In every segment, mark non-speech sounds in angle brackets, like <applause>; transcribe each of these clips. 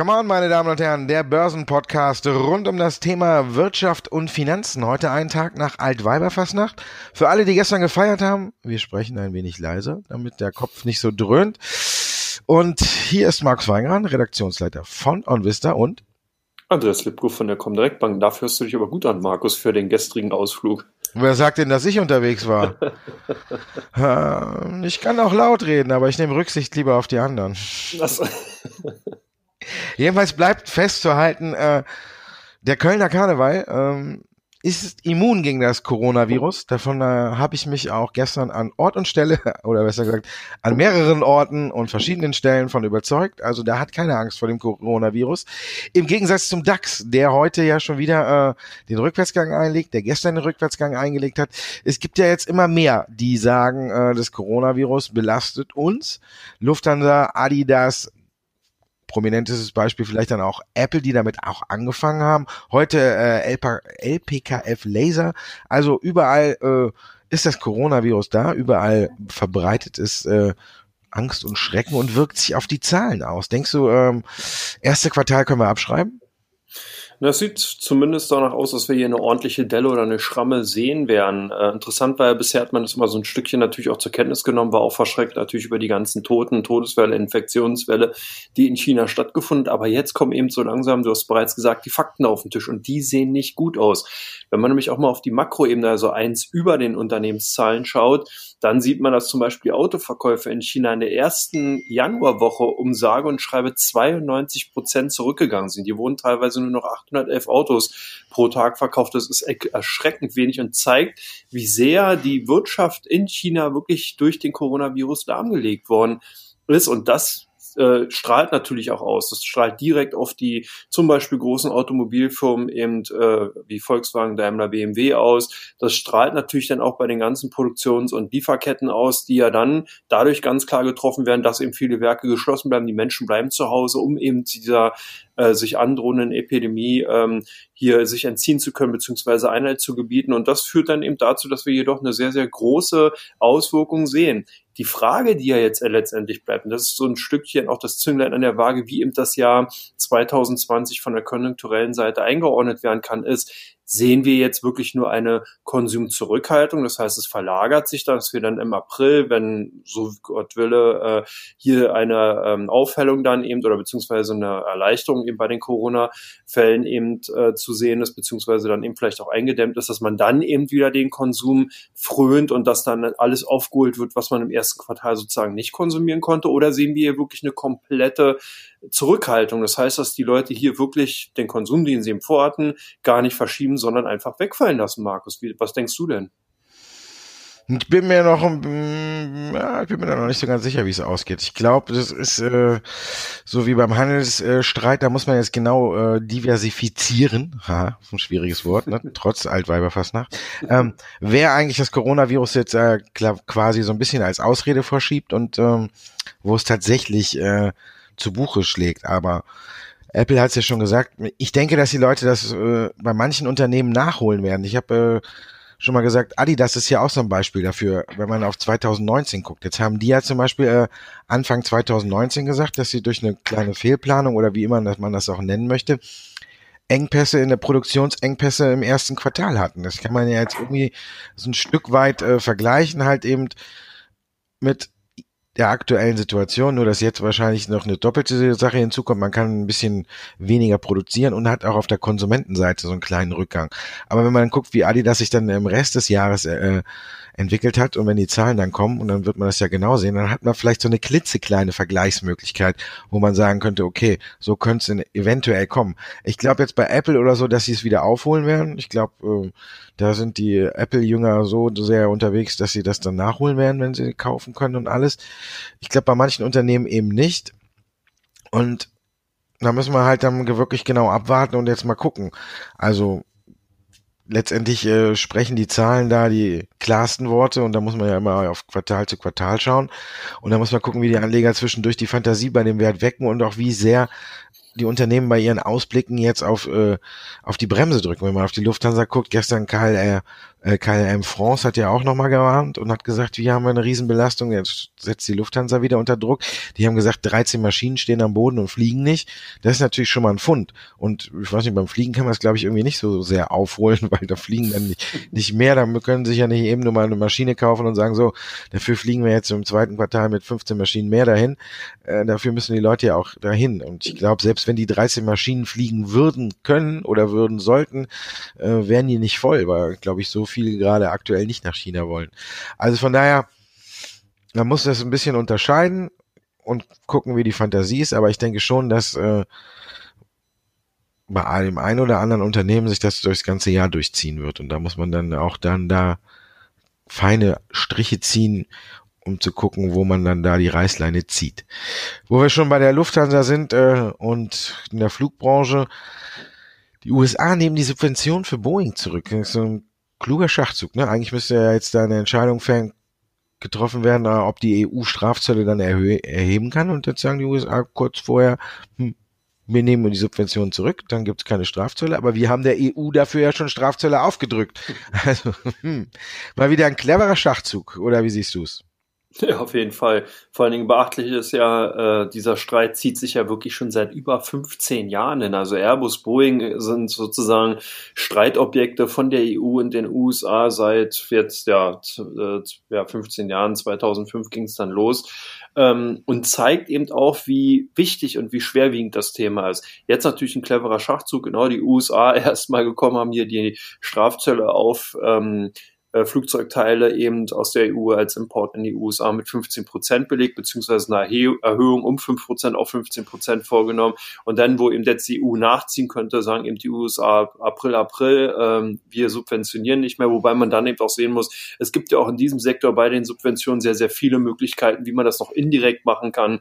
Come on, meine Damen und Herren, der Börsenpodcast rund um das Thema Wirtschaft und Finanzen. Heute einen Tag nach Altweiberfastnacht. Für alle, die gestern gefeiert haben, wir sprechen ein wenig leiser, damit der Kopf nicht so dröhnt. Und hier ist Markus Weingran, Redaktionsleiter von OnVista und Andreas Lipko von der Comdirect Bank. Dafür hörst du dich aber gut an, Markus, für den gestrigen Ausflug. Wer sagt denn, dass ich unterwegs war? <laughs> ich kann auch laut reden, aber ich nehme Rücksicht lieber auf die anderen. Das Jedenfalls bleibt festzuhalten, äh, der Kölner Karneval ähm, ist immun gegen das Coronavirus. Davon äh, habe ich mich auch gestern an Ort und Stelle, <laughs> oder besser gesagt, an mehreren Orten und verschiedenen Stellen von überzeugt. Also da hat keine Angst vor dem Coronavirus. Im Gegensatz zum DAX, der heute ja schon wieder äh, den Rückwärtsgang einlegt, der gestern den Rückwärtsgang eingelegt hat. Es gibt ja jetzt immer mehr, die sagen, äh, das Coronavirus belastet uns. Lufthansa, Adidas, prominentestes Beispiel vielleicht dann auch Apple, die damit auch angefangen haben. Heute äh, LPKF Laser. Also überall äh, ist das Coronavirus da, überall verbreitet es äh, Angst und Schrecken und wirkt sich auf die Zahlen aus. Denkst du, ähm, erste Quartal können wir abschreiben? Das sieht zumindest danach aus, dass wir hier eine ordentliche Delle oder eine Schramme sehen werden. Äh, interessant war ja, bisher hat man das immer so ein Stückchen natürlich auch zur Kenntnis genommen, war auch verschreckt natürlich über die ganzen Toten, Todeswelle, Infektionswelle, die in China stattgefunden. Aber jetzt kommen eben so langsam, du hast bereits gesagt, die Fakten auf den Tisch und die sehen nicht gut aus. Wenn man nämlich auch mal auf die Makroebene, also eins über den Unternehmenszahlen schaut, dann sieht man, dass zum Beispiel Autoverkäufe in China in der ersten Januarwoche um sage und schreibe 92 Prozent zurückgegangen sind. Die wurden teilweise nur noch 811 Autos pro Tag verkauft. Das ist erschreckend wenig und zeigt, wie sehr die Wirtschaft in China wirklich durch den Coronavirus lahmgelegt worden ist. Und das äh, strahlt natürlich auch aus. Das strahlt direkt auf die zum Beispiel großen Automobilfirmen eben äh, wie Volkswagen, Daimler, BMW aus. Das strahlt natürlich dann auch bei den ganzen Produktions- und Lieferketten aus, die ja dann dadurch ganz klar getroffen werden, dass eben viele Werke geschlossen bleiben. Die Menschen bleiben zu Hause, um eben dieser äh, sich androhenden Epidemie ähm, hier sich entziehen zu können, beziehungsweise Einhalt zu gebieten. Und das führt dann eben dazu, dass wir jedoch eine sehr, sehr große Auswirkung sehen. Die Frage, die ja jetzt letztendlich bleibt, und das ist so ein Stückchen auch das Zünglein an der Waage, wie eben das Jahr 2020 von der konjunkturellen Seite eingeordnet werden kann, ist, sehen wir jetzt wirklich nur eine Konsumzurückhaltung. Das heißt, es verlagert sich dann, dass wir dann im April, wenn so Gott wille, äh, hier eine ähm, Aufhellung dann eben oder beziehungsweise eine Erleichterung eben bei den Corona-Fällen eben äh, zu sehen ist, beziehungsweise dann eben vielleicht auch eingedämmt ist, dass man dann eben wieder den Konsum frönt und dass dann alles aufgeholt wird, was man im ersten Quartal sozusagen nicht konsumieren konnte? Oder sehen wir hier wirklich eine komplette Zurückhaltung? Das heißt, dass die Leute hier wirklich den Konsum, den sie eben vorhatten, gar nicht verschieben, sondern einfach wegfallen lassen, Markus. Wie, was denkst du denn? Ich bin mir noch, ja, ich bin mir da noch nicht so ganz sicher, wie es ausgeht. Ich glaube, das ist äh, so wie beim Handelsstreit, da muss man jetzt genau äh, diversifizieren. <laughs> Ha, ein schwieriges Wort, ne? <laughs> trotz Altweiberfastnacht. Ähm, wer eigentlich das Coronavirus jetzt äh, quasi so ein bisschen als Ausrede vorschiebt und ähm, wo es tatsächlich äh, zu Buche schlägt. Aber Apple hat es ja schon gesagt. Ich denke, dass die Leute das äh, bei manchen Unternehmen nachholen werden. Ich habe äh, schon mal gesagt, Adidas ist ja auch so ein Beispiel dafür, wenn man auf 2019 guckt. Jetzt haben die ja zum Beispiel äh, Anfang 2019 gesagt, dass sie durch eine kleine Fehlplanung oder wie immer man das auch nennen möchte, Engpässe in der Produktionsengpässe im ersten Quartal hatten. Das kann man ja jetzt irgendwie so ein Stück weit äh, vergleichen, halt eben mit der aktuellen Situation, nur dass jetzt wahrscheinlich noch eine doppelte Sache hinzukommt. Man kann ein bisschen weniger produzieren und hat auch auf der Konsumentenseite so einen kleinen Rückgang. Aber wenn man guckt, wie Adidas sich dann im Rest des Jahres äh, entwickelt hat und wenn die Zahlen dann kommen und dann wird man das ja genau sehen, dann hat man vielleicht so eine klitzekleine Vergleichsmöglichkeit, wo man sagen könnte, okay, so könnte es eventuell kommen. Ich glaube jetzt bei Apple oder so, dass sie es wieder aufholen werden. Ich glaube, äh, da sind die Apple-Jünger so sehr unterwegs, dass sie das dann nachholen werden, wenn sie kaufen können und alles. Ich glaube bei manchen Unternehmen eben nicht. Und da müssen wir halt dann wirklich genau abwarten und jetzt mal gucken. Also letztendlich äh, sprechen die Zahlen da die klarsten Worte und da muss man ja immer auf Quartal zu Quartal schauen und da muss man gucken, wie die Anleger zwischendurch die Fantasie bei dem Wert wecken und auch wie sehr die Unternehmen bei ihren Ausblicken jetzt auf, äh, auf die Bremse drücken. Wenn man auf die Lufthansa guckt, gestern KLR, äh, KLM France hat ja auch nochmal gewarnt und hat gesagt, wir haben eine Riesenbelastung, jetzt setzt die Lufthansa wieder unter Druck. Die haben gesagt, 13 Maschinen stehen am Boden und fliegen nicht. Das ist natürlich schon mal ein Fund. Und ich weiß nicht, beim Fliegen kann man es, glaube ich, irgendwie nicht so sehr aufholen, <laughs> weil da fliegen dann nicht, nicht mehr. Da können sich ja nicht eben nur mal eine Maschine kaufen und sagen, so, dafür fliegen wir jetzt im zweiten Quartal mit 15 Maschinen mehr dahin. Äh, dafür müssen die Leute ja auch dahin. Und ich glaube, selbst wenn die 13 Maschinen fliegen würden können oder würden sollten, äh, wären die nicht voll, weil, glaube ich, so viele gerade aktuell nicht nach China wollen. Also von daher, man muss das ein bisschen unterscheiden und gucken, wie die Fantasie ist, aber ich denke schon, dass äh, bei dem einen oder anderen Unternehmen sich das durchs ganze Jahr durchziehen wird. Und da muss man dann auch dann da feine Striche ziehen, um zu gucken, wo man dann da die Reißleine zieht. Wo wir schon bei der Lufthansa sind äh, und in der Flugbranche, die USA nehmen die Subvention für Boeing zurück. Das ist so ein kluger Schachzug. Ne? Eigentlich müsste ja jetzt da eine Entscheidung getroffen werden, äh, ob die EU Strafzölle dann erheben kann. Und jetzt sagen die USA kurz vorher, hm, wir nehmen die Subvention zurück, dann gibt es keine Strafzölle, aber wir haben der EU dafür ja schon Strafzölle aufgedrückt. <laughs> Also, hm, mal wieder ein cleverer Schachzug, oder wie siehst du es? <laughs> Ja, auf jeden Fall. Vor allen Dingen beachtlich ist ja, äh, dieser Streit zieht sich ja wirklich schon seit über 15 Jahren hin. Also Airbus, Boeing sind sozusagen Streitobjekte von der EU und den USA seit jetzt ja, äh, ja 15 Jahren. 2005 ging es dann los ähm, und zeigt eben auch, wie wichtig und wie schwerwiegend das Thema ist. Jetzt natürlich ein cleverer Schachzug, genau die USA <laughs> erstmal gekommen haben hier die Strafzölle auf ähm, äh, Flugzeugteile eben aus der EU als Import in die USA mit 15 Prozent belegt, beziehungsweise eine Erhöhung um 5 Prozent auf 15 Prozent vorgenommen. Und dann, wo eben jetzt die EU nachziehen könnte, sagen eben die USA April, April, ähm, wir subventionieren nicht mehr, wobei man dann eben auch sehen muss, es gibt ja auch in diesem Sektor bei den Subventionen sehr, sehr viele Möglichkeiten, wie man das noch indirekt machen kann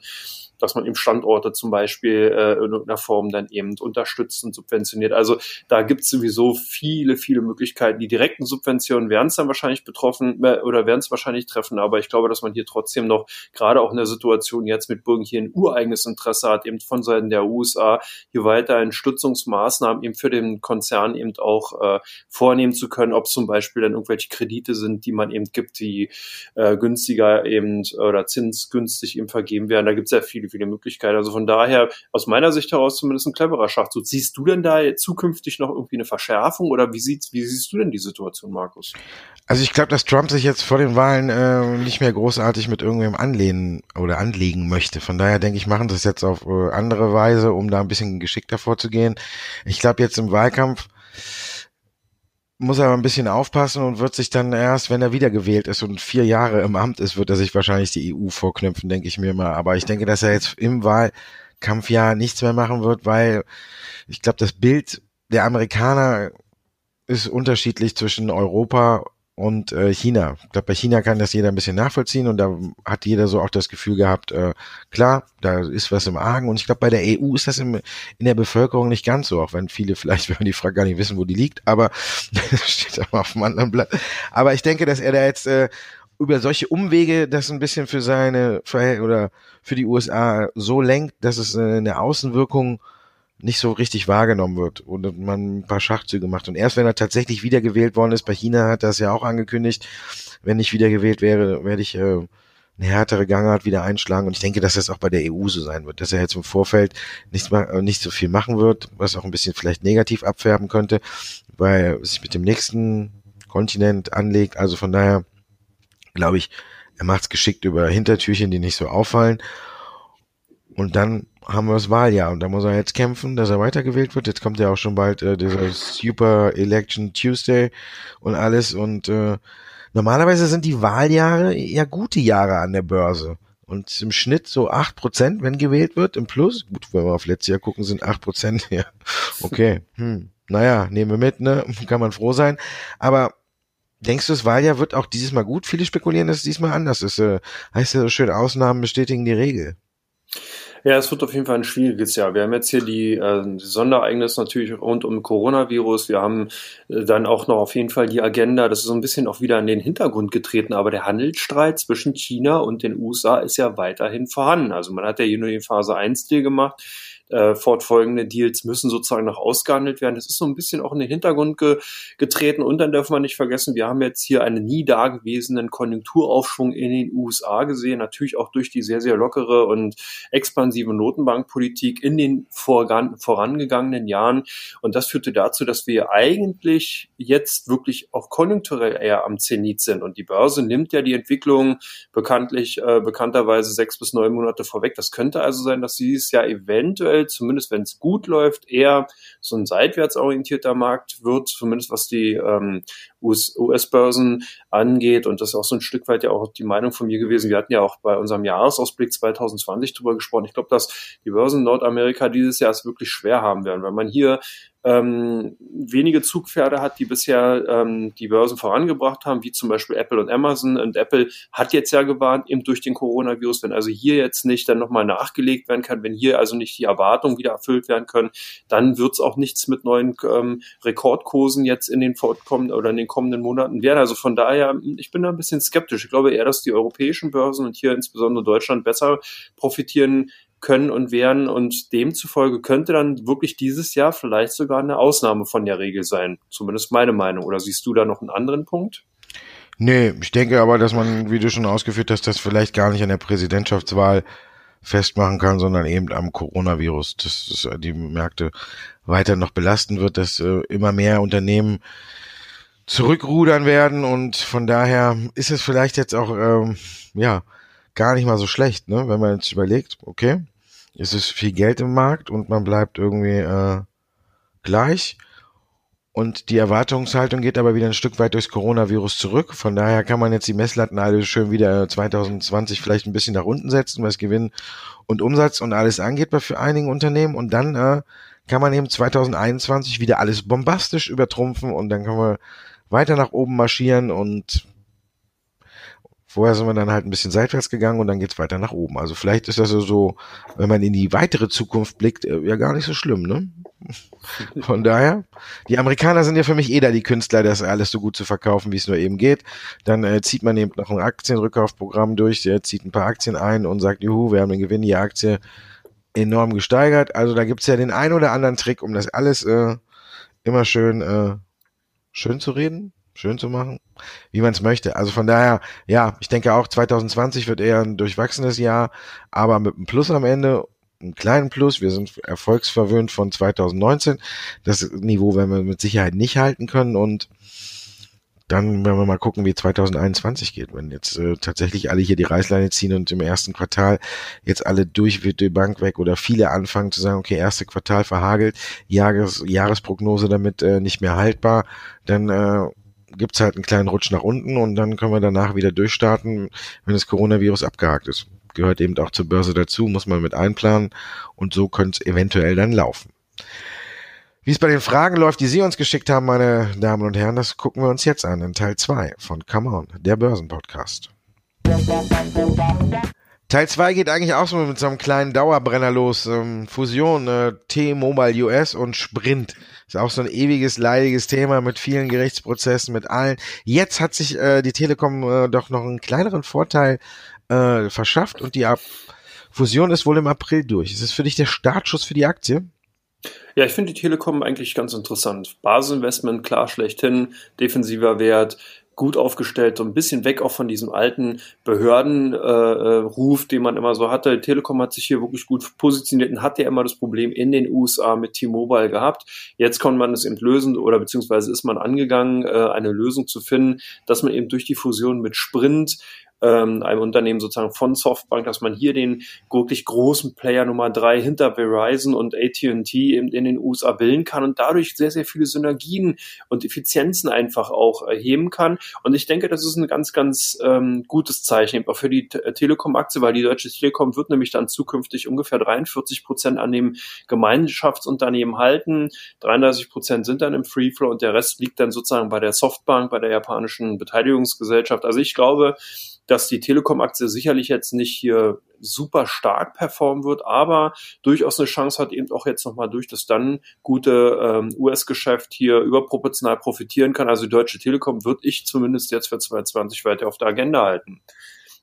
dass man eben Standorte zum Beispiel äh, in irgendeiner Form dann eben unterstützt und subventioniert. Also da gibt es sowieso viele, viele Möglichkeiten. Die direkten Subventionen werden es dann wahrscheinlich betroffen äh, oder werden es wahrscheinlich treffen, aber ich glaube, dass man hier trotzdem noch, gerade auch in der Situation jetzt mit Burgen hier ein ureigenes Interesse hat, eben von Seiten der USA, hier weiterhin Stützungsmaßnahmen eben für den Konzern eben auch äh, vornehmen zu können, ob zum Beispiel dann irgendwelche Kredite sind, die man eben gibt, die äh, günstiger eben oder zinsgünstig eben vergeben werden. Da gibt es ja viele viele, viele Möglichkeiten. Also von daher, aus meiner Sicht heraus zumindest ein cleverer Schachzug. Siehst du denn da zukünftig noch irgendwie eine Verschärfung oder wie, sieht's, wie siehst du denn die Situation, Markus? Also ich glaube, dass Trump sich jetzt vor den Wahlen äh, nicht mehr großartig mit irgendwem anlehnen oder anlegen möchte. Von daher denke ich, machen das jetzt auf äh, andere Weise, um da ein bisschen geschickter vorzugehen. Ich glaube, jetzt im Wahlkampf muss er ein bisschen aufpassen und wird sich dann erst, wenn er wiedergewählt ist und vier Jahre im Amt ist, wird er sich wahrscheinlich die EU vorknüpfen, denke ich mir mal. Aber ich denke, dass er jetzt im Wahlkampfjahr nichts mehr machen wird, weil ich glaube, das Bild der Amerikaner ist unterschiedlich zwischen Europa und äh, China. Ich glaube, bei China kann das jeder ein bisschen nachvollziehen und da hat jeder so auch das Gefühl gehabt, äh, klar, da ist was im Argen und ich glaube, bei der EU ist das im, in der Bevölkerung nicht ganz so, auch wenn viele <laughs> vielleicht, wenn man die Frage gar nicht wissen, wo die liegt, aber <laughs> steht aber auf dem anderen Blatt. Aber ich denke, dass er da jetzt äh, über solche Umwege das ein bisschen für seine für, oder für die USA so lenkt, dass es äh, eine Außenwirkung nicht so richtig wahrgenommen wird und man ein paar Schachzüge macht. Und erst wenn er tatsächlich wiedergewählt worden ist, bei China hat er es ja auch angekündigt, wenn ich wiedergewählt wäre, werde ich äh, eine härtere Gangart wieder einschlagen. Und ich denke, dass das auch bei der EU so sein wird, dass er jetzt im Vorfeld nicht, äh, nicht so viel machen wird, was auch ein bisschen vielleicht negativ abfärben könnte, weil er sich mit dem nächsten Kontinent anlegt. Also von daher glaube ich, er macht es geschickt über Hintertürchen, die nicht so auffallen. Und dann haben wir das Wahljahr und da muss er jetzt kämpfen, dass er weitergewählt wird. Jetzt kommt ja auch schon bald äh, dieser Super Election Tuesday und alles und äh, normalerweise sind die Wahljahre ja gute Jahre an der Börse. Und im Schnitt so acht Prozent, wenn gewählt wird, im Plus. Gut, wenn wir auf letztes Jahr gucken, sind acht Prozent, <laughs> ja. Okay. Hm. Naja, nehmen wir mit, ne? <laughs> Kann man froh sein. Aber denkst du, das Wahljahr wird auch dieses Mal gut? Viele spekulieren, dass es diesmal anders ist. Äh, heißt ja so schön, Ausnahmen bestätigen die Regel. Ja, es wird auf jeden Fall ein schwieriges Jahr. Wir haben jetzt hier die, äh, die natürlich rund um Coronavirus. Wir haben äh, dann auch noch auf jeden Fall die Agenda. Das ist so ein bisschen auch wieder in den Hintergrund getreten. Aber der Handelsstreit zwischen China und den USA ist ja weiterhin vorhanden. Also man hat ja hier nur die Phase 1 Deal gemacht äh, fortfolgende Deals müssen sozusagen noch ausgehandelt werden. Das ist so ein bisschen auch in den Hintergrund ge getreten. Und dann dürfen wir nicht vergessen, wir haben jetzt hier einen nie dagewesenen Konjunkturaufschwung in den USA gesehen, natürlich auch durch die sehr, sehr lockere und expansive Notenbankpolitik in den voran, vorangegangenen Jahren. Und das führte dazu, dass wir eigentlich jetzt wirklich auch konjunkturell eher am Zenit sind. Und die Börse nimmt ja die Entwicklung bekanntlich, äh, bekannterweise sechs bis neun Monate vorweg. Das könnte also sein, dass dieses Jahr eventuell, zumindest wenn es gut läuft, eher so ein seitwärts orientierter Markt wird, zumindest was die ähm, US-Börsen angeht. Und das ist auch so ein Stück weit ja auch die Meinung von mir gewesen. Wir hatten ja auch bei unserem Jahresausblick 2020 drüber gesprochen. Ich glaube, dass die Börsen Nordamerika dieses Jahr es wirklich schwer haben werden, weil man hier ähm, wenige Zugpferde hat, die bisher ähm, die Börsen vorangebracht haben, wie zum Beispiel Apple und Amazon. Und Apple hat jetzt ja gewarnt, eben durch den Coronavirus, wenn also hier jetzt nicht dann nochmal nachgelegt werden kann, wenn hier also nicht die Erwartungen wieder erfüllt werden können, dann wird es auch nichts mit neuen ähm, Rekordkursen jetzt in den fortkommenden oder in den kommenden Monaten werden. Also von daher, ich bin da ein bisschen skeptisch. Ich glaube eher, dass die europäischen Börsen und hier insbesondere Deutschland besser profitieren können und werden und demzufolge könnte dann wirklich dieses Jahr vielleicht sogar eine Ausnahme von der Regel sein. Zumindest meine Meinung. Oder siehst du da noch einen anderen Punkt? Nee, ich denke aber, dass man, wie du schon ausgeführt hast, das vielleicht gar nicht an der Präsidentschaftswahl festmachen kann, sondern eben am Coronavirus, dass, dass die Märkte weiter noch belasten wird, dass äh, immer mehr Unternehmen zurückrudern werden und von daher ist es vielleicht jetzt auch ähm, ja gar nicht mal so schlecht, ne? Wenn man jetzt überlegt, okay, es ist viel Geld im Markt und man bleibt irgendwie äh, gleich. Und die Erwartungshaltung geht aber wieder ein Stück weit durchs Coronavirus zurück. Von daher kann man jetzt die Messlatten alle schön wieder 2020 vielleicht ein bisschen nach unten setzen, was Gewinn und Umsatz und alles angeht bei für einigen Unternehmen. Und dann äh, kann man eben 2021 wieder alles bombastisch übertrumpfen und dann kann man weiter nach oben marschieren und Vorher sind wir dann halt ein bisschen seitwärts gegangen und dann geht's weiter nach oben. Also vielleicht ist das so, wenn man in die weitere Zukunft blickt, äh, ja gar nicht so schlimm, ne? <laughs> Von daher, die Amerikaner sind ja für mich eh da die Künstler, das alles so gut zu verkaufen, wie es nur eben geht. Dann äh, zieht man eben noch ein Aktienrückkaufprogramm durch, der zieht ein paar Aktien ein und sagt, juhu, wir haben den Gewinn, die Aktie enorm gesteigert. Also da gibt's ja den ein oder anderen Trick, um das alles äh, immer schön, äh, schön zu reden schön zu machen, wie man es möchte. Also von daher, ja, ich denke auch 2020 wird eher ein durchwachsenes Jahr, aber mit einem Plus am Ende, einem kleinen Plus. Wir sind erfolgsverwöhnt von 2019. Das Niveau werden wir mit Sicherheit nicht halten können und dann werden wir mal gucken, wie 2021 geht. Wenn jetzt äh, tatsächlich alle hier die Reißleine ziehen und im ersten Quartal jetzt alle durch wird die Bank weg oder viele anfangen zu sagen, okay, erste Quartal verhagelt, Jahres, Jahresprognose damit äh, nicht mehr haltbar, dann äh, gibt's halt einen kleinen Rutsch nach unten und dann können wir danach wieder durchstarten, wenn das Coronavirus abgehakt ist. Gehört eben auch zur Börse dazu, muss man mit einplanen und so könnte es eventuell dann laufen. Wie es bei den Fragen läuft, die Sie uns geschickt haben, meine Damen und Herren, das gucken wir uns jetzt an in Teil 2 von Come On, der Börsenpodcast. Teil 2 geht eigentlich auch so mit so einem kleinen Dauerbrenner los. Ähm, Fusion, äh, T-Mobile US und Sprint. Ist auch so ein ewiges, leidiges Thema mit vielen Gerichtsprozessen, mit allen. Jetzt hat sich äh, die Telekom äh, doch noch einen kleineren Vorteil äh, verschafft und die Ab Fusion ist wohl im April durch. Ist es für dich der Startschuss für die Aktie? Ja, ich finde die Telekom eigentlich ganz interessant. Basisinvestment, klar schlechthin, defensiver Wert, gut aufgestellt, so ein bisschen weg auch von diesem alten Behördenruf, äh, den man immer so hatte. Telekom hat sich hier wirklich gut positioniert und hat ja immer das Problem in den USA mit T-Mobile gehabt. Jetzt konnte man es eben lösen oder beziehungsweise ist man angegangen, äh, eine Lösung zu finden, dass man eben durch die Fusion mit Sprint ähm, einem Unternehmen sozusagen von Softbank, dass man hier den wirklich großen Player Nummer drei hinter Verizon und AT&T in, in den USA bilden kann und dadurch sehr, sehr viele Synergien und Effizienzen einfach auch erheben kann. Und ich denke, das ist ein ganz, ganz ähm, gutes Zeichen auch für die äh, Telekom-Aktie, weil die Deutsche Telekom wird nämlich dann zukünftig ungefähr 43 Prozent an dem Gemeinschaftsunternehmen halten. 33 Prozent sind dann im Free Flow und der Rest liegt dann sozusagen bei der Softbank, bei der japanischen Beteiligungsgesellschaft. Also ich glaube, dass die Telekom-Aktie sicherlich jetzt nicht hier super stark performen wird, aber durchaus eine Chance hat, eben auch jetzt nochmal durch das dann gute ähm, US-Geschäft hier überproportional profitieren kann. Also die Deutsche Telekom wird ich zumindest jetzt für 2020 weiter auf der Agenda halten.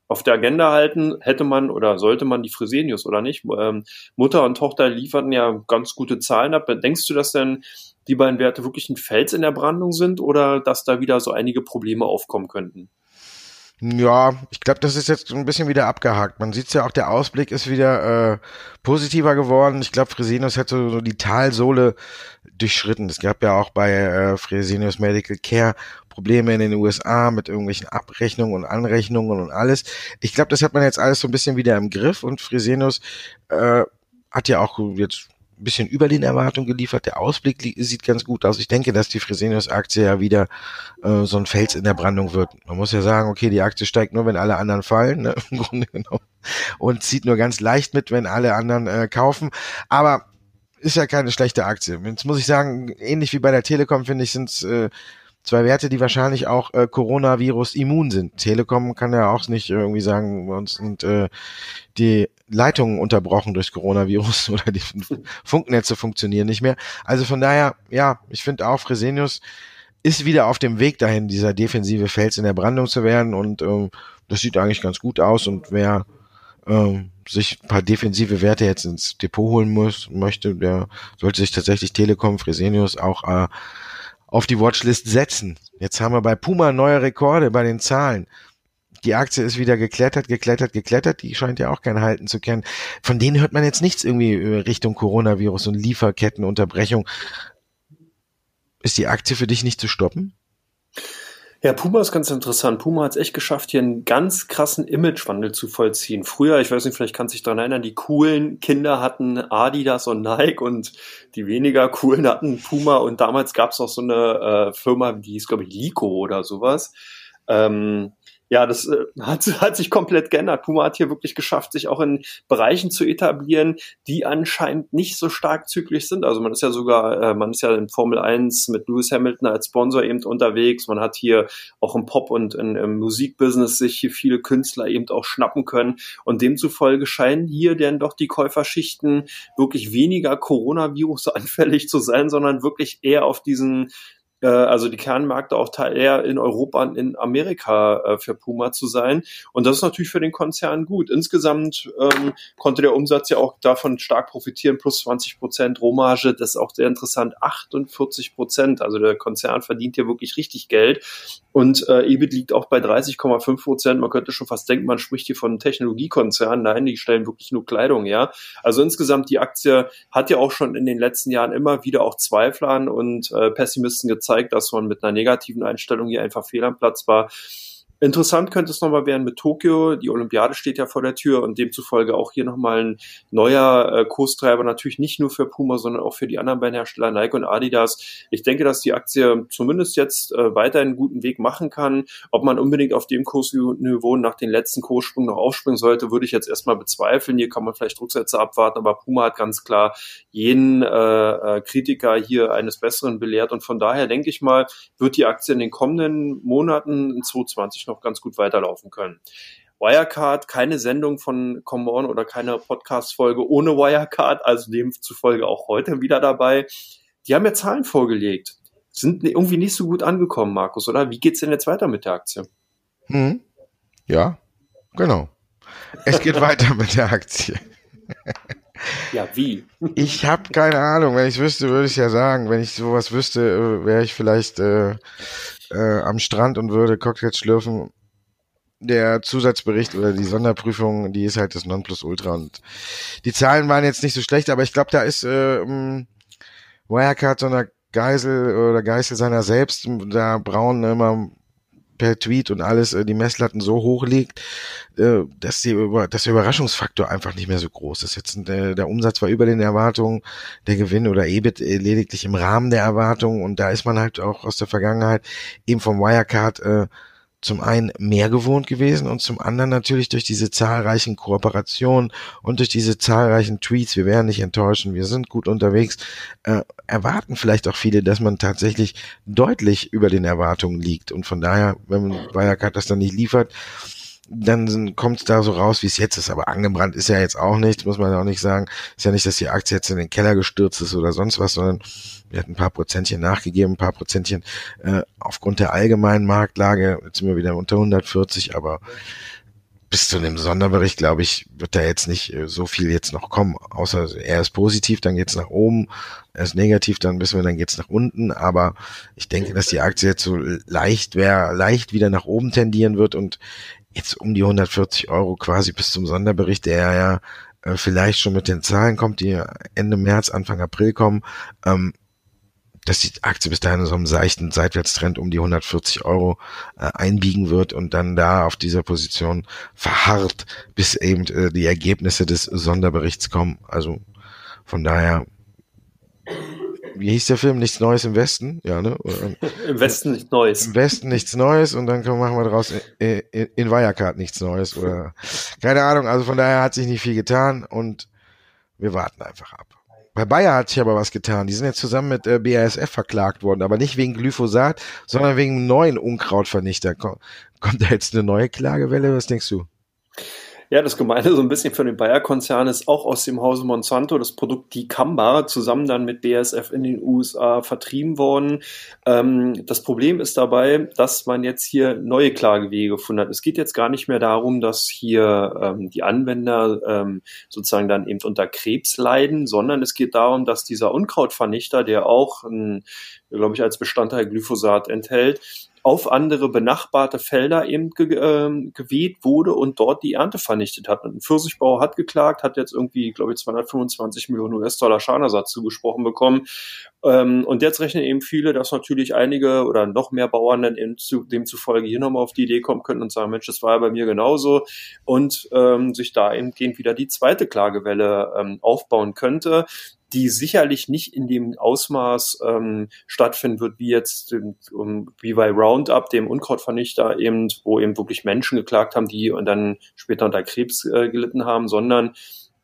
auf der Agenda halten, hätte man oder sollte man die Fresenius oder nicht. Ähm, Mutter und Tochter lieferten ja ganz gute Zahlen ab. Denkst du, dass denn die beiden Werte wirklich ein Fels in der Brandung sind oder dass da wieder so einige Probleme aufkommen könnten? Ja, ich glaube, das ist jetzt ein bisschen wieder abgehakt. Man sieht ja auch, der Ausblick ist wieder äh, positiver geworden. Ich glaube, Fresenius hat so, so die Talsohle durchschritten. Es gab ja auch bei äh, Fresenius Medical Care Probleme in den USA mit irgendwelchen Abrechnungen und Anrechnungen und alles. Ich glaube, das hat man jetzt alles so ein bisschen wieder im Griff und Fresenius äh, hat ja auch jetzt ein bisschen über den Erwartungen geliefert. Der Ausblick sieht ganz gut aus. Ich denke, dass die Fresenius-Aktie ja wieder äh, so ein Fels in der Brandung wird. Man muss ja sagen, okay, die Aktie steigt nur, wenn alle anderen fallen, ne? <laughs> im Grunde genommen. Und zieht nur ganz leicht mit, wenn alle anderen äh, kaufen. Aber ist ja keine schlechte Aktie. Jetzt muss ich sagen, ähnlich wie bei der Telekom, finde ich, sind äh, zwei Werte, die wahrscheinlich auch äh, Coronavirus immun sind. Telekom kann ja auch nicht irgendwie sagen, bei uns sind äh, die Leitungen unterbrochen durchs Coronavirus <laughs> oder die Funknetze funktionieren nicht mehr. Also von daher, ja, ich finde auch Fresenius ist wieder auf dem Weg dahin, dieser defensive Fels in der Brandung zu werden und ähm, das sieht eigentlich ganz gut aus und wer ähm, sich ein paar defensive Werte jetzt ins Depot holen muss, möchte, der sollte sich tatsächlich Telekom, Fresenius auch äh, auf die Watchlist setzen. Jetzt haben wir bei Puma neue Rekorde bei den Zahlen. Die Aktie ist wieder geklettert, geklettert, geklettert. Die scheint ja auch kein Halten zu kennen. Von denen hört man jetzt nichts irgendwie Richtung Coronavirus und Lieferkettenunterbrechung. Ist die Aktie für dich nicht zu stoppen? Ja, Puma ist ganz interessant. Puma hat es echt geschafft, hier einen ganz krassen Imagewandel zu vollziehen. Früher, ich weiß nicht, vielleicht kannst du dich daran erinnern, die coolen Kinder hatten Adidas und Nike und die weniger coolen hatten Puma und damals gab es auch so eine äh, Firma, die hieß, glaube ich, Lico oder sowas. Ähm, ja, das äh, hat, hat sich komplett geändert. Puma hat hier wirklich geschafft, sich auch in Bereichen zu etablieren, die anscheinend nicht so stark zyklisch sind. Also man ist ja sogar, äh, man ist ja in Formel 1 mit Lewis Hamilton als Sponsor eben unterwegs. Man hat hier auch im Pop- und in, im Musikbusiness sich hier viele Künstler eben auch schnappen können. Und demzufolge scheinen hier denn doch die Käuferschichten wirklich weniger Coronavirus <laughs> anfällig zu sein, sondern wirklich eher auf diesen also die Kernmärkte auch eher in Europa und in Amerika äh, für Puma zu sein. Und das ist natürlich für den Konzern gut. Insgesamt ähm, konnte der Umsatz ja auch davon stark profitieren, plus 20 Prozent Rohmarge, das ist auch sehr interessant, 48 Prozent. Also der Konzern verdient hier wirklich richtig Geld. Und äh, EBIT liegt auch bei 30,5 Prozent. Man könnte schon fast denken, man spricht hier von einem Technologiekonzern. Nein, die stellen wirklich nur Kleidung, ja. Also insgesamt die Aktie hat ja auch schon in den letzten Jahren immer wieder auch Zweiflern und äh, Pessimisten gezeigt, dass man mit einer negativen Einstellung hier einfach fehl am Platz war. Interessant könnte es nochmal werden mit Tokio. Die Olympiade steht ja vor der Tür und demzufolge auch hier nochmal ein neuer äh, Kurstreiber, natürlich nicht nur für Puma, sondern auch für die anderen beiden Hersteller Nike und Adidas. Ich denke, dass die Aktie zumindest jetzt äh, weiter einen guten Weg machen kann. Ob man unbedingt auf dem Kursniveau nach den letzten Kurssprüngen noch aufspringen sollte, würde ich jetzt erstmal bezweifeln. Hier kann man vielleicht Rücksätze abwarten, aber Puma hat ganz klar jeden äh, äh, Kritiker hier eines Besseren belehrt und von daher denke ich mal, wird die Aktie in den kommenden Monaten in 2020 noch ganz gut weiterlaufen können. Wirecard, keine Sendung von Come On oder keine Podcast-Folge ohne Wirecard, also demzufolge auch heute wieder dabei. Die haben ja Zahlen vorgelegt. Sind irgendwie nicht so gut angekommen, Markus, oder? Wie geht's denn jetzt weiter mit der Aktie? Hm. Ja, genau. Es geht <laughs> weiter mit der Aktie. Ja, wie? Ich habe keine Ahnung. Wenn ich wüsste, würde ich ja sagen. Wenn ich sowas wüsste, äh, wäre ich vielleicht äh, äh, am Strand und würde Cocktails schlürfen. Der Zusatzbericht oder die Sonderprüfung, die ist halt das Nonplusultra und die Zahlen waren jetzt nicht so schlecht, aber ich glaube, da ist äh, Wirecard so einer Geisel oder Geißel seiner selbst, da Braun immer per Tweet und alles äh, die Messlatten so hoch legt, äh, dass, die, dass der Überraschungsfaktor einfach nicht mehr so groß ist. Jetzt der, der Umsatz war über den Erwartungen, der Gewinn oder EBIT lediglich im Rahmen der Erwartungen und da ist man halt auch aus der Vergangenheit eben vom Wirecard äh, zum einen mehr gewohnt gewesen und zum anderen natürlich durch diese zahlreichen Kooperationen und durch diese zahlreichen Tweets, wir werden nicht enttäuschen, wir sind gut unterwegs, äh, erwarten vielleicht auch viele, dass man tatsächlich deutlich über den Erwartungen liegt. Und von daher, wenn Wirecard das dann nicht liefert, dann kommt da so raus, wie es jetzt ist. Aber angebrannt ist ja jetzt auch nicht, muss man auch nicht sagen. Ist ja nicht, dass die Aktie jetzt in den Keller gestürzt ist oder sonst was, sondern wir hatten ein paar Prozentchen nachgegeben, ein paar Prozentchen äh, aufgrund der allgemeinen Marktlage. Jetzt sind wir wieder unter 140, aber bis zu dem Sonderbericht, glaube ich, wird da jetzt nicht äh, so viel jetzt noch kommen. Außer er ist positiv, dann geht's nach oben. Er ist negativ, dann wissen wir, dann geht's nach unten. Aber ich denke, dass die Aktie jetzt so leicht wäre, leicht wieder nach oben tendieren wird und jetzt um die 140 Euro quasi bis zum Sonderbericht, der ja äh, vielleicht schon mit den Zahlen kommt, die Ende März, Anfang April kommen, ähm, dass die Aktie bis dahin so einem seichten Seitwärtstrend um die 140 Euro äh, einbiegen wird und dann da auf dieser Position verharrt, bis eben äh, die Ergebnisse des Sonderberichts kommen. Also von daher wie hieß der Film? Nichts Neues im Westen? Ja, ne? <laughs> Im Westen nichts Neues. Im Westen nichts Neues und dann machen wir daraus in, in, in Wirecard nichts Neues oder keine Ahnung. Also von daher hat sich nicht viel getan und wir warten einfach ab. Bei Bayer hat sich aber was getan. Die sind jetzt zusammen mit äh, BASF verklagt worden, aber nicht wegen Glyphosat, sondern wegen neuen Unkrautvernichter. Kommt da jetzt eine neue Klagewelle? Was denkst du? Ja, das Gemeine so ein bisschen für den Bayer-Konzern ist auch aus dem Hause Monsanto das Produkt Dicamba zusammen dann mit BASF in den USA vertrieben worden. Ähm, das Problem ist dabei, dass man jetzt hier neue Klagewege gefunden hat. Es geht jetzt gar nicht mehr darum, dass hier ähm, die Anwender ähm, sozusagen dann eben unter Krebs leiden, sondern es geht darum, dass dieser Unkrautvernichter, der auch, glaube ich, als Bestandteil Glyphosat enthält, auf andere benachbarte Felder eben ge äh, geweht wurde und dort die Ernte vernichtet hat. Und ein Pfirsichbauer hat geklagt, hat jetzt irgendwie, glaube ich, 225 Millionen US-Dollar Schadenersatz zugesprochen bekommen. Ähm, und jetzt rechnen eben viele, dass natürlich einige oder noch mehr Bauern dann eben zu, demzufolge hier nochmal auf die Idee kommen könnten und sagen, Mensch, das war ja bei mir genauso und ähm, sich da eben wieder die zweite Klagewelle ähm, aufbauen könnte die sicherlich nicht in dem Ausmaß ähm, stattfinden wird, wie jetzt um, wie bei Roundup, dem Unkrautvernichter, eben, wo eben wirklich Menschen geklagt haben, die und dann später unter Krebs äh, gelitten haben, sondern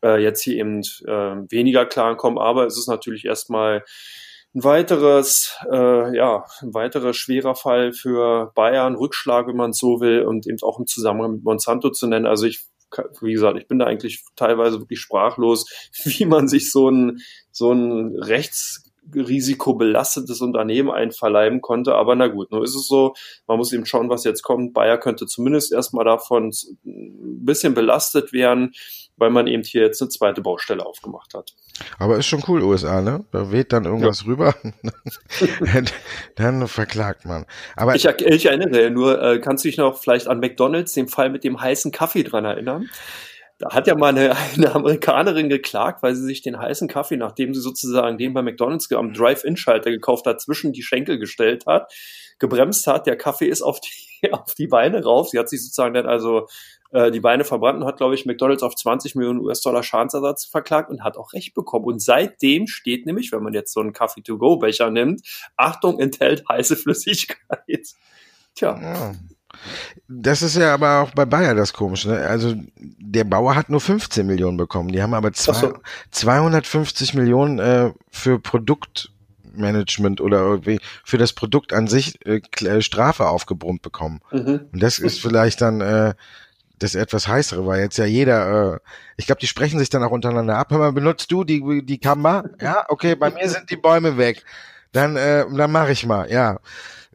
äh, jetzt hier eben äh, weniger Klagen kommen. Aber es ist natürlich erstmal ein weiteres, äh, ja, ein weiterer schwerer Fall für Bayern, Rückschlag, wenn man so will, und eben auch im Zusammenhang mit Monsanto zu nennen. Also ich wie gesagt, ich bin da eigentlich teilweise wirklich sprachlos, <laughs> wie man sich so ein, so ein rechtsrisikobelastetes Unternehmen einverleiben konnte. Aber na gut, nur ist es so, man muss eben schauen, was jetzt kommt. Bayer könnte zumindest erstmal davon ein bisschen belastet werden weil man eben hier jetzt eine zweite Baustelle aufgemacht hat. Aber ist schon cool, USA, ne? Da weht dann irgendwas ja. rüber, <laughs> dann verklagt man. Aber ich, ich erinnere nur, äh, kannst du dich noch vielleicht an McDonalds, den Fall mit dem heißen Kaffee dran erinnern? Da hat ja mal eine, <laughs> eine Amerikanerin geklagt, weil sie sich den heißen Kaffee, nachdem sie sozusagen den bei McDonalds am Drive-In-Schalter gekauft hat, zwischen die Schenkel gestellt hat, gebremst hat. Der Kaffee ist auf die, <laughs> auf die Beine rauf. Sie hat sich sozusagen dann also äh, die Beine verbrannt und hat, glaube ich, McDonalds auf 20 Millionen US-Dollar Schadensersatz verklagt und hat auch Recht bekommen. Und seitdem steht nämlich, wenn man jetzt so einen Kaffee-to-go-Becher nimmt, Achtung, enthält heiße Flüssigkeit. <laughs> Tja. Ja. Das ist ja aber auch bei Bayer das Komische. Ne? Also der Bauer hat nur 15 Millionen bekommen. Die haben aber zwei, so. 250 Millionen äh, für Produktmanagement oder irgendwie für das Produkt an sich äh, Strafe aufgebrummt bekommen. Mhm. Und das ist vielleicht dann äh, das etwas heißere, weil jetzt ja jeder, äh, ich glaube, die sprechen sich dann auch untereinander ab. Hör mal, benutzt du die, die Kammer? Ja, okay, bei mir sind die Bäume weg. Dann, äh, dann mache ich mal, ja.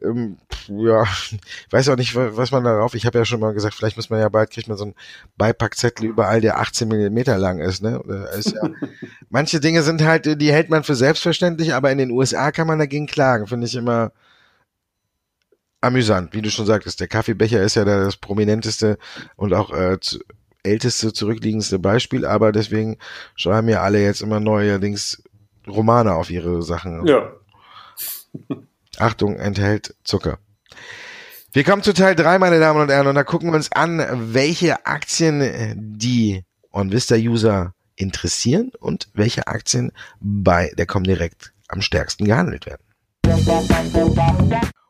Ähm, ja, <laughs> weiß auch nicht, was man darauf. Ich habe ja schon mal gesagt, vielleicht muss man ja bald kriegt man so einen Beipackzettel überall, der 18 Millimeter lang ist. Ne, <laughs> ist ja, manche Dinge sind halt, die hält man für selbstverständlich, aber in den USA kann man dagegen klagen. Finde ich immer amüsant, wie du schon sagtest. Der Kaffeebecher ist ja das prominenteste und auch äh, älteste, zurückliegendste Beispiel, aber deswegen schreiben ja alle jetzt immer neuerdings Romane auf ihre Sachen. Ja. <laughs> Achtung, enthält Zucker. Wir kommen zu Teil drei, meine Damen und Herren, und da gucken wir uns an, welche Aktien die OnVista-User interessieren und welche Aktien bei der Comdirect am stärksten gehandelt werden.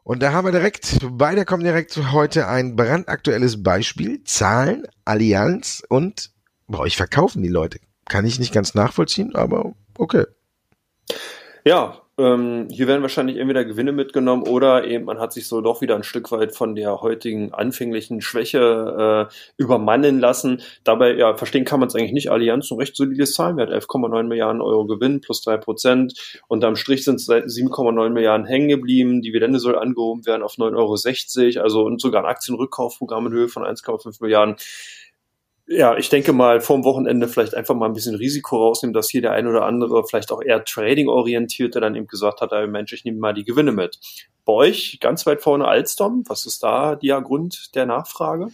Und da haben wir direkt bei der Comdirect heute ein brandaktuelles Beispiel. Zahlen, Allianz und bei euch verkaufen die Leute. Kann ich nicht ganz nachvollziehen, aber okay. Ja, ähm, hier werden wahrscheinlich entweder Gewinne mitgenommen oder eben man hat sich so doch wieder ein Stück weit von der heutigen anfänglichen Schwäche äh, übermannen lassen. Dabei, ja, verstehen kann man es eigentlich nicht. Allianz ein recht solides Zahlenwert, 11,9 Milliarden Euro Gewinn plus drei Prozent. Unterm Strich sind es seit 7,9 Milliarden hängen geblieben. Dividende soll angehoben werden auf 9,60 Euro. Also und sogar ein Aktienrückkaufprogramm in Höhe von 1,5 Milliarden Ja, ich denke mal, vorm Wochenende vielleicht einfach mal ein bisschen Risiko rausnehmen, dass hier der ein oder andere vielleicht auch eher Trading-orientierte dann eben gesagt hat, Mensch, ich nehme mal die Gewinne mit. Bei euch ganz weit vorne Alstom, was ist da der Grund der Nachfrage?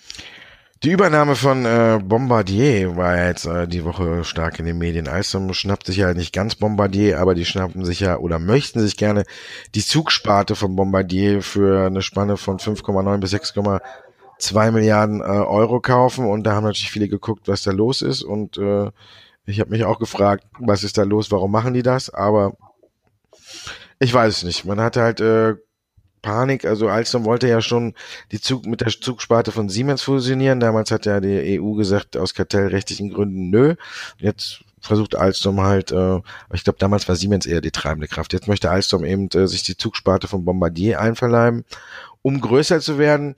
Die Übernahme von äh, Bombardier war ja jetzt äh, die Woche stark in den Medien. Alstom schnappt sich ja nicht ganz Bombardier, aber die schnappen sich ja oder möchten sich gerne die Zugsparte von Bombardier für eine Spanne von 5,9 bis 6,9 zwei Milliarden äh, Euro kaufen und da haben natürlich viele geguckt, was da los ist und äh, ich habe mich auch gefragt, was ist da los, warum machen die das, aber ich weiß es nicht. Man hatte halt äh, Panik, also Alstom wollte ja schon die Zug mit der Zugsparte von Siemens fusionieren. Damals hat ja die EU gesagt, aus kartellrechtlichen Gründen nö. Jetzt versucht Alstom halt, äh, ich glaube damals war Siemens eher die treibende Kraft. Jetzt möchte Alstom eben äh, sich die Zugsparte von Bombardier einverleiben, um größer zu werden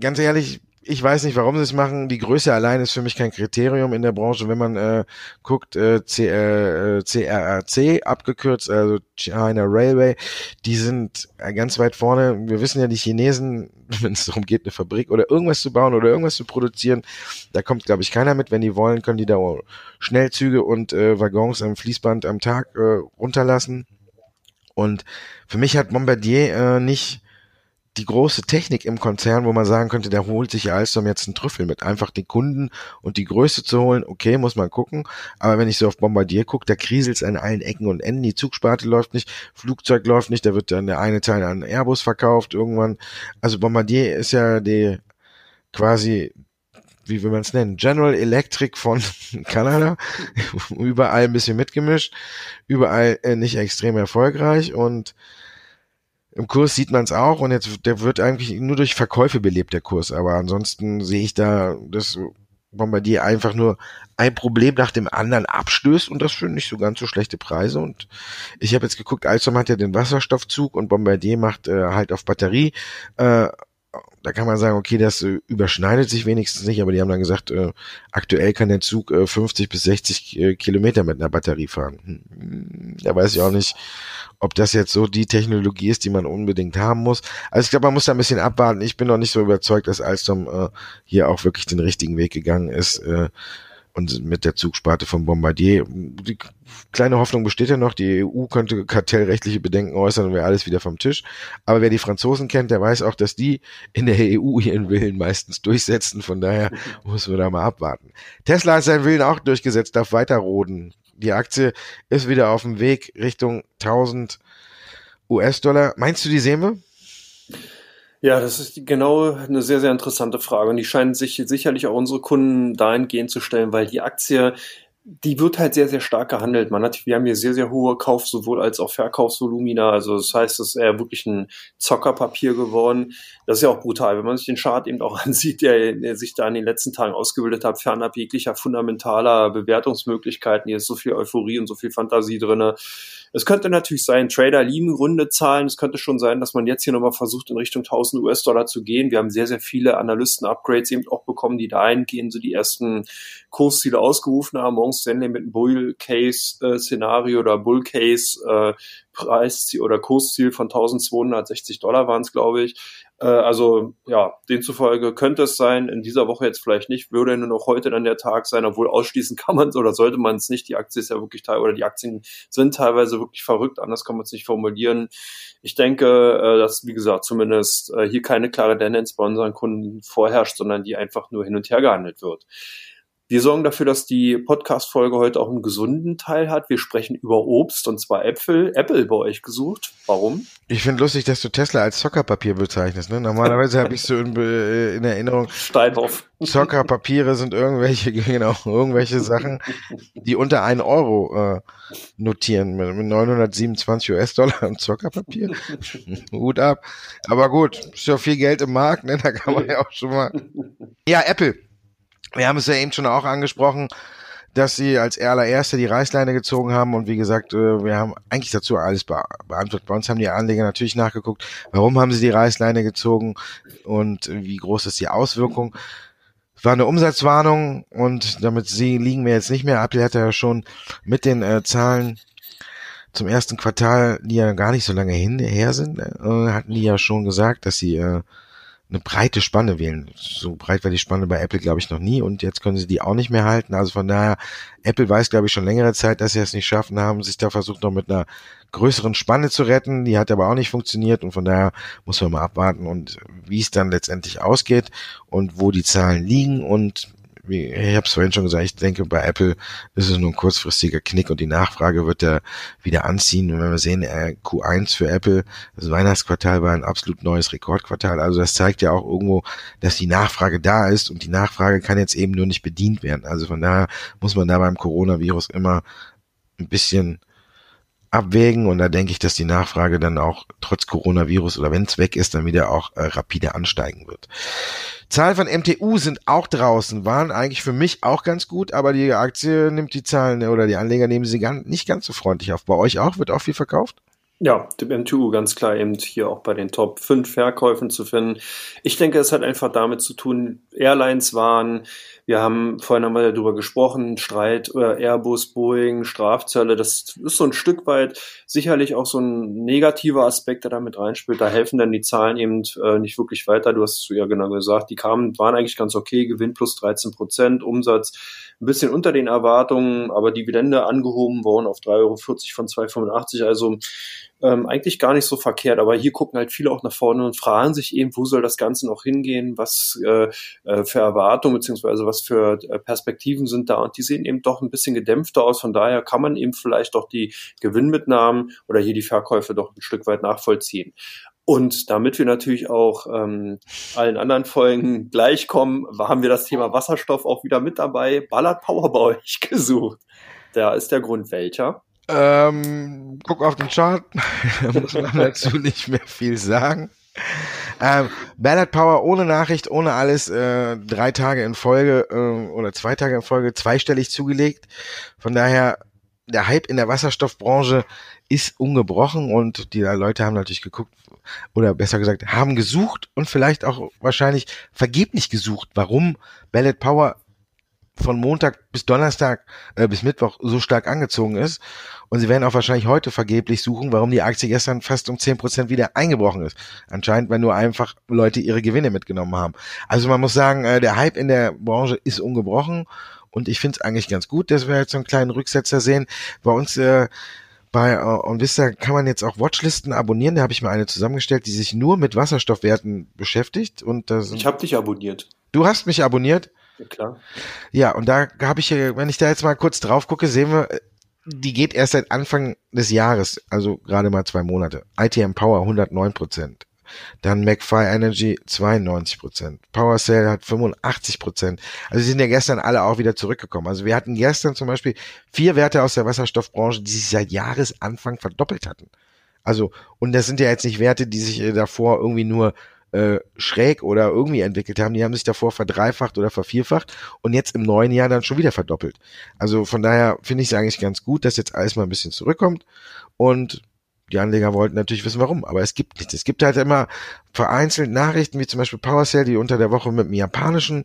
ganz ehrlich, ich weiß nicht, warum sie es machen. Die Größe allein ist für mich kein Kriterium in der Branche. Wenn man äh, guckt, äh, C, äh, CRRC abgekürzt, also China Railway, die sind äh, ganz weit vorne. Wir wissen ja, die Chinesen, <laughs> wenn es darum geht, eine Fabrik oder irgendwas zu bauen oder irgendwas zu produzieren, da kommt, glaube ich, keiner mit. Wenn die wollen, können die da Schnellzüge und äh, Waggons am Fließband am Tag äh, runterlassen. Und für mich hat Bombardier äh, nicht die große Technik im Konzern, wo man sagen könnte, der holt sich Alstom jetzt einen Trüffel mit. Einfach den Kunden und die Größe zu holen, okay, muss man gucken. Aber wenn ich so auf Bombardier gucke, da kriselt's an allen Ecken und Enden. Die Zugsparte läuft nicht, Flugzeug läuft nicht, da wird dann der eine Teil an Airbus verkauft irgendwann. Also Bombardier ist ja die quasi wie will man es nennen, General Electric von <laughs> Kanada, überall ein bisschen mitgemischt, überall äh, nicht extrem erfolgreich und im Kurs sieht man es auch und jetzt der wird eigentlich nur durch Verkäufe belebt, der Kurs. Aber ansonsten sehe ich da, dass Bombardier einfach nur ein Problem nach dem anderen abstößt und das für nicht so ganz so schlechte Preise. Und ich habe jetzt geguckt, Alstom hat ja den Wasserstoffzug und Bombardier macht äh, halt auf Batterie. Äh, da kann man sagen, okay, das äh, überschneidet sich wenigstens nicht, aber die haben dann gesagt, äh, aktuell kann der Zug äh, 50 bis 60 äh, Kilometer mit einer Batterie fahren. Hm, da weiß ich auch nicht, ob das jetzt so die Technologie ist, die man unbedingt haben muss. Also ich glaube, man muss da ein bisschen abwarten. Ich bin noch nicht so überzeugt, dass Alstom äh, hier auch wirklich den richtigen Weg gegangen ist. Und mit der Zugsparte von Bombardier. Die kleine Hoffnung besteht ja noch, die EU könnte kartellrechtliche Bedenken äußern und wäre alles wieder vom Tisch. Aber wer die Franzosen kennt, der weiß auch, dass die in der EU ihren Willen meistens durchsetzen. Von daher <laughs> muss man da mal abwarten. Tesla hat seinen Willen auch durchgesetzt, darf weiter roden. Die Aktie ist wieder auf dem Weg Richtung 1000 US-Dollar. Meinst du, die sehen wir? Ja, das ist genau eine sehr, sehr interessante Frage. Und die scheinen sich sicherlich auch unsere Kunden dahingehend zu stellen, weil die Aktie, die wird halt sehr, sehr stark gehandelt. Man hat, wir haben hier sehr, sehr hohe Kauf- sowohl als auch Verkaufsvolumina. Also das heißt, es ist eher wirklich ein Zockerpapier geworden. Das ist ja auch brutal, wenn man sich den Chart eben auch <laughs> ansieht, der, der sich da in den letzten Tagen ausgebildet hat, fernab jeglicher fundamentaler Bewertungsmöglichkeiten. Hier ist so viel Euphorie und so viel Fantasie drinne es könnte natürlich sein, Trader lieben runde Zahlen. Es könnte schon sein, dass man jetzt hier nochmal versucht, in Richtung 1000 US-Dollar zu gehen. Wir haben sehr, sehr viele Analysten-Upgrades eben auch bekommen, die dahingehend so die ersten Kursziele ausgerufen haben. Morgen Stanley mit einem Bull-Case-Szenario oder Bull-Case äh, Preisziel oder Kursziel von 1260 Dollar waren es, glaube ich. Äh, also ja, demzufolge könnte es sein, in dieser Woche jetzt vielleicht nicht, würde nur noch heute dann der Tag sein, obwohl ausschließen kann man es oder sollte man es nicht. Die Aktie ist ja wirklich teil oder die Aktien sind teilweise wirklich verrückt, anders kann man es nicht formulieren. Ich denke, äh, dass, wie gesagt, zumindest äh, hier keine klare Tendenz bei unseren Kunden vorherrscht, sondern die einfach nur hin und her gehandelt wird. Wir sorgen dafür, dass die Podcast-Folge heute auch einen gesunden Teil hat. Wir sprechen über Obst und zwar Äpfel. Apple bei euch gesucht. Warum? Ich finde lustig, dass du Tesla als Zockerpapier bezeichnest. Ne? Normalerweise habe ich so in, äh, in, Erinnerung. Steinhoff. Zockerpapiere sind irgendwelche, <laughs> genau, irgendwelche Sachen, die unter einen Euro äh, notieren mit, mit 927 US-Dollar und Zockerpapier. <laughs> Hut ab. Aber gut, ist ja viel Geld im Markt, ne? Da kann man ja auch schon mal. Ja, Apple wir haben es ja eben schon auch angesprochen, dass sie als allererste die Reißleine gezogen haben und wie gesagt, äh, wir haben eigentlich dazu alles beantwortet. Bei uns haben die Anleger natürlich nachgeguckt, warum haben sie die Reißleine gezogen und wie groß ist die Auswirkung. War eine Umsatzwarnung und damit sie liegen wir jetzt nicht mehr. Apple hatte ja schon mit den äh, Zahlen zum ersten Quartal, die ja gar nicht so lange hin, her sind, äh, hatten die ja schon gesagt, dass sie äh, eine breite Spanne wählen. So breit war die Spanne bei Apple, glaube ich, noch nie und jetzt können sie die auch nicht mehr halten. Also von daher, Apple weiß, glaube ich, schon längere Zeit, dass sie es nicht schaffen haben, sich da versucht noch mit einer größeren Spanne zu retten. Die hat aber auch nicht funktioniert und von daher muss man mal abwarten und wie es dann letztendlich ausgeht und wo die Zahlen liegen und wie, ich habe es vorhin schon gesagt, ich denke, bei Apple ist es nur ein kurzfristiger Knick und die Nachfrage wird ja wieder anziehen. Und wenn wir sehen, äh, Q1 für Apple, das Weihnachtsquartal war ein absolut neues Rekordquartal. Also das zeigt ja auch irgendwo, dass die Nachfrage da ist und die Nachfrage kann jetzt eben nur nicht bedient werden. Also von daher muss man da beim Coronavirus immer ein bisschen abwägen und da denke ich, dass die Nachfrage dann auch trotz Coronavirus oder wenn es weg ist, dann wieder auch äh, rapide ansteigen wird. Zahlen von MTU sind auch draußen, waren eigentlich für mich auch ganz gut, aber die Aktie nimmt die Zahlen oder die Anleger nehmen sie ganz, nicht ganz so freundlich auf. Bei euch auch? Wird auch viel verkauft? Ja, dem MTU ganz klar eben hier auch bei den Top 5 Verkäufen zu finden. Ich denke, es hat einfach damit zu tun, Airlines waren wir haben vorhin einmal darüber gesprochen, Streit über Airbus, Boeing, Strafzölle. Das ist so ein Stück weit sicherlich auch so ein negativer Aspekt, der damit reinspielt. Da helfen dann die Zahlen eben äh, nicht wirklich weiter. Du hast es ja genau gesagt, die kamen, waren eigentlich ganz okay. Gewinn plus 13 Prozent, Umsatz ein bisschen unter den Erwartungen, aber Dividende angehoben worden auf 3,40 Euro von 2,85. Also ähm, eigentlich gar nicht so verkehrt, aber hier gucken halt viele auch nach vorne und fragen sich eben, wo soll das Ganze noch hingehen, was äh, äh, für Erwartungen beziehungsweise was für äh, Perspektiven sind da und die sehen eben doch ein bisschen gedämpfter aus, von daher kann man eben vielleicht doch die Gewinnmitnahmen oder hier die Verkäufe doch ein Stück weit nachvollziehen. Und damit wir natürlich auch ähm, allen anderen Folgen gleichkommen, haben wir das Thema Wasserstoff auch wieder mit dabei. Ballard Power bei euch <laughs> gesucht. Da ist der Grund welcher? Ähm, guck auf den Chart, <laughs> da muss man dazu nicht mehr viel sagen. Ähm, Ballard Power ohne Nachricht, ohne alles, äh, drei Tage in Folge äh, oder zwei Tage in Folge zweistellig zugelegt. Von daher, der Hype in der Wasserstoffbranche ist ungebrochen und die Leute haben natürlich geguckt, oder besser gesagt, haben gesucht und vielleicht auch wahrscheinlich vergeblich gesucht, warum Ballard Power von Montag bis Donnerstag äh, bis Mittwoch so stark angezogen ist. Und sie werden auch wahrscheinlich heute vergeblich suchen, warum die Aktie gestern fast um zehn Prozent wieder eingebrochen ist. Anscheinend, weil nur einfach Leute ihre Gewinne mitgenommen haben. Also man muss sagen, äh, der Hype in der Branche ist ungebrochen. Und ich finde es eigentlich ganz gut, dass wir jetzt so einen kleinen Rücksetzer sehen. Bei uns äh, bei äh, OnVista kann man jetzt auch Watchlisten abonnieren. Da habe ich mir eine zusammengestellt, die sich nur mit Wasserstoffwerten beschäftigt. Und das, ich habe dich abonniert. Du hast mich abonniert? Ja, klar. Ja, und da habe ich, wenn ich da jetzt mal kurz drauf gucke, sehen wir, die geht erst seit Anfang des Jahres, also gerade mal zwei Monate. ITM Power 109 Prozent. Dann McFi Energy 92 Prozent. PowerCell hat 85 Prozent. Also sie sind ja gestern alle auch wieder zurückgekommen. Also wir hatten gestern zum Beispiel vier Werte aus der Wasserstoffbranche, die sich seit Jahresanfang verdoppelt hatten. Also, und das sind ja jetzt nicht Werte, die sich äh, davor irgendwie nur äh, schräg oder irgendwie entwickelt haben. Die haben sich davor verdreifacht oder vervierfacht und jetzt im neuen Jahr dann schon wieder verdoppelt. Also von daher finde ich es eigentlich ganz gut, dass jetzt alles mal ein bisschen zurückkommt und die Anleger wollten natürlich wissen, warum, aber es gibt nichts. Es gibt halt immer vereinzelt Nachrichten, wie zum Beispiel PowerCell, die unter der Woche mit einem japanischen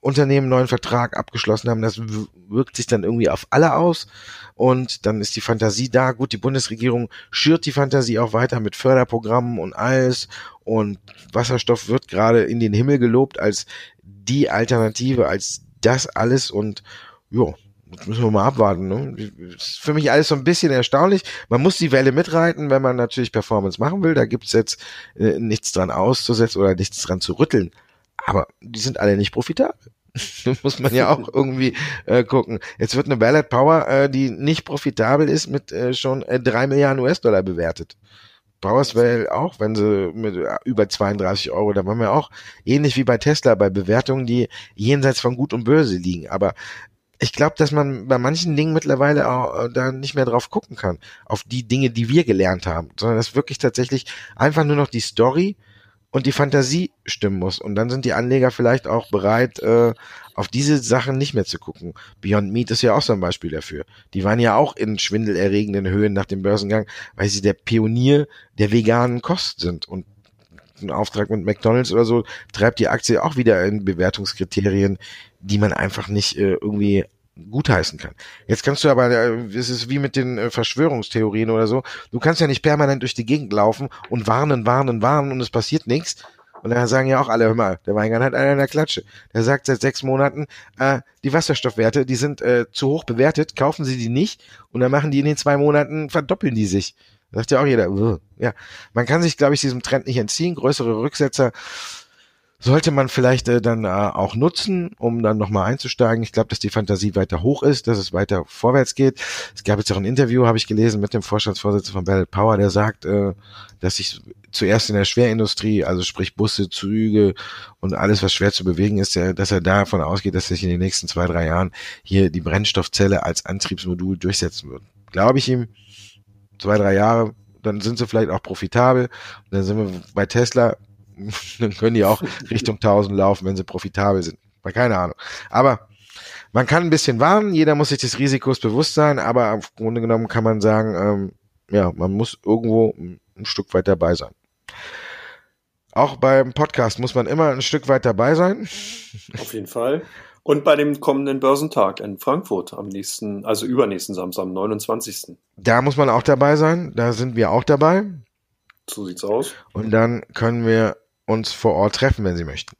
Unternehmen einen neuen Vertrag abgeschlossen haben. Das wirkt sich dann irgendwie auf alle aus und dann ist die Fantasie da. Gut, die Bundesregierung schürt die Fantasie auch weiter mit Förderprogrammen und alles und Wasserstoff wird gerade in den Himmel gelobt als die Alternative, als das alles und jo, Müssen wir mal abwarten. Ne? Ist für mich alles so ein bisschen erstaunlich. Man muss die Welle mitreiten, wenn man natürlich Performance machen will. Da gibt's jetzt äh, nichts dran auszusetzen oder nichts dran zu rütteln. Aber die sind alle nicht profitabel. <laughs> muss man ja auch irgendwie äh, gucken. Jetzt wird eine Ballot Power, äh, die nicht profitabel ist, mit äh, schon äh, drei Milliarden US-Dollar bewertet. Powerswell auch, wenn sie mit äh, über 32 Euro, da waren wir auch ähnlich wie bei Tesla bei Bewertungen, die jenseits von Gut und Böse liegen. Aber ich glaube, dass man bei manchen Dingen mittlerweile auch äh, da nicht mehr drauf gucken kann, auf die Dinge, die wir gelernt haben, sondern dass wirklich tatsächlich einfach nur noch die Story und die Fantasie stimmen muss. Und dann sind die Anleger vielleicht auch bereit, äh, auf diese Sachen nicht mehr zu gucken. Beyond Meat ist ja auch so ein Beispiel dafür. Die waren ja auch in schwindelerregenden Höhen nach dem Börsengang, weil sie der Pionier der veganen Kost sind. Und ein Auftrag mit McDonalds oder so treibt die Aktie auch wieder in Bewertungskriterien, die man einfach nicht äh, irgendwie gutheißen kann. Jetzt kannst du aber, äh, es ist wie mit den äh, Verschwörungstheorien oder so, du kannst ja nicht permanent durch die Gegend laufen und warnen, warnen, warnen und es passiert nichts Und da sagen ja auch alle, hör mal, der Weingart hat einen in der Klatsche. Der sagt seit sechs Monaten, äh, die Wasserstoffwerte, die sind äh, zu hoch bewertet, kaufen Sie die nicht und dann machen die in den zwei Monaten, verdoppeln die sich. Sagt ja auch jeder, uh, ja. Man kann sich, glaube ich, diesem Trend nicht entziehen. Größere Rücksetzer sollte man vielleicht äh, dann äh, auch nutzen, um dann nochmal einzusteigen. Ich glaube, dass die Fantasie weiter hoch ist, dass es weiter vorwärts geht. Es gab jetzt auch ein Interview, habe ich gelesen, mit dem Vorstandsvorsitzenden von Bell Power, der sagt, äh, dass sich zuerst in der Schwerindustrie, also sprich Busse, Züge und alles, was schwer zu bewegen ist, dass er davon ausgeht, dass sich in den nächsten zwei, drei Jahren hier die Brennstoffzelle als Antriebsmodul durchsetzen wird. Glaube ich ihm, zwei, drei Jahre, dann sind sie vielleicht auch profitabel. Und dann sind wir bei Tesla <laughs> dann können die auch Richtung 1000 laufen, wenn sie profitabel sind. Keine Ahnung. Aber man kann ein bisschen warnen, jeder muss sich des Risikos bewusst sein, aber im Grunde genommen kann man sagen, ähm, ja, man muss irgendwo ein Stück weit dabei sein. Auch beim Podcast muss man immer ein Stück weit dabei sein. Auf jeden Fall. Und bei dem kommenden Börsentag in Frankfurt am nächsten, also übernächsten Samstag, am 29. Da muss man auch dabei sein. Da sind wir auch dabei. So sieht's aus. Und dann können wir uns vor Ort treffen, wenn Sie möchten.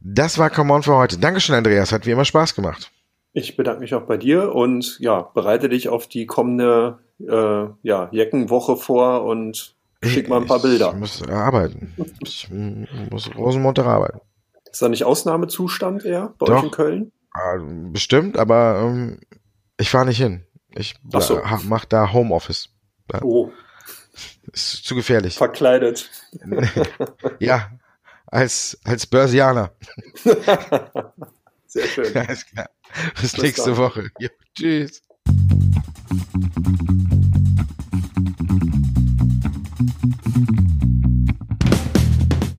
Das war Come On für heute. Dankeschön, Andreas. Hat wie immer Spaß gemacht. Ich bedanke mich auch bei dir und ja, bereite dich auf die kommende äh, ja, Jeckenwoche vor und schick mal ein paar Bilder. Ich muss arbeiten. Ich muss Rosenmontag arbeiten. Ist da nicht Ausnahmezustand eher bei Doch. euch in Köln? Ah, bestimmt, aber ähm, ich fahre nicht hin. Ich so. mach da Homeoffice. Oh. Ist zu gefährlich. Verkleidet. <laughs> ja, als, als Börsianer. <laughs> Sehr schön. Alles klar. Bis, Bis nächste dann. Woche. Jo, tschüss.